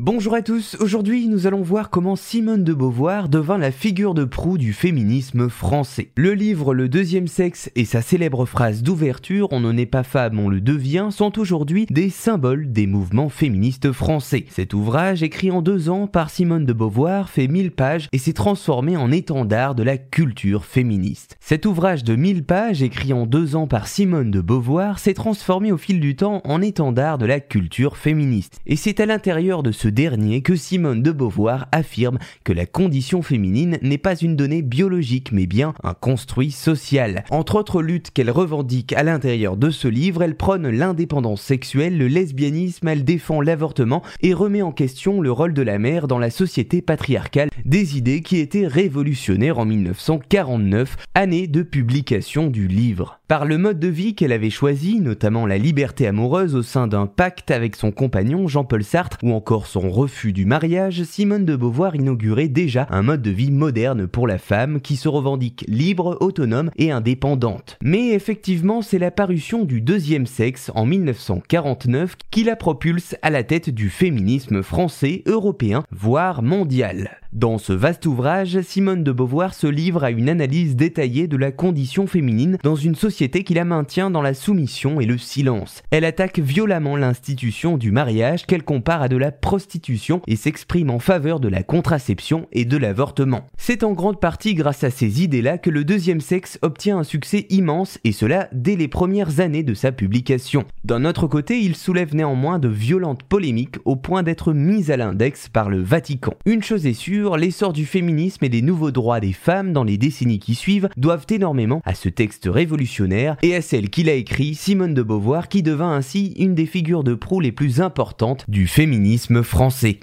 Bonjour à tous, aujourd'hui nous allons voir comment Simone de Beauvoir devint la figure de proue du féminisme français. Le livre Le deuxième sexe et sa célèbre phrase d'ouverture On n'en est pas femme, on le devient sont aujourd'hui des symboles des mouvements féministes français. Cet ouvrage, écrit en deux ans par Simone de Beauvoir, fait 1000 pages et s'est transformé en étendard de la culture féministe. Cet ouvrage de 1000 pages, écrit en deux ans par Simone de Beauvoir, s'est transformé au fil du temps en étendard de la culture féministe. Et c'est à l'intérieur de ce dernier que Simone de Beauvoir affirme que la condition féminine n'est pas une donnée biologique mais bien un construit social. Entre autres luttes qu'elle revendique à l'intérieur de ce livre, elle prône l'indépendance sexuelle, le lesbianisme, elle défend l'avortement et remet en question le rôle de la mère dans la société patriarcale, des idées qui étaient révolutionnaires en 1949, année de publication du livre. Par le mode de vie qu'elle avait choisi, notamment la liberté amoureuse au sein d'un pacte avec son compagnon Jean-Paul Sartre ou encore son refus du mariage, Simone de Beauvoir inaugurait déjà un mode de vie moderne pour la femme qui se revendique libre, autonome et indépendante. Mais effectivement, c'est la parution du deuxième sexe en 1949 qui la propulse à la tête du féminisme français, européen, voire mondial. Dans ce vaste ouvrage, Simone de Beauvoir se livre à une analyse détaillée de la condition féminine dans une société qui la maintient dans la soumission et le silence. Elle attaque violemment l'institution du mariage qu'elle compare à de la prostitution et s'exprime en faveur de la contraception et de l'avortement. C'est en grande partie grâce à ces idées-là que le deuxième sexe obtient un succès immense et cela dès les premières années de sa publication. D'un autre côté, il soulève néanmoins de violentes polémiques au point d'être mis à l'index par le Vatican. Une chose est sûre, l'essor du féminisme et des nouveaux droits des femmes dans les décennies qui suivent doivent énormément à ce texte révolutionnaire et à celle qu'il a écrit, Simone de Beauvoir, qui devint ainsi une des figures de proue les plus importantes du féminisme français.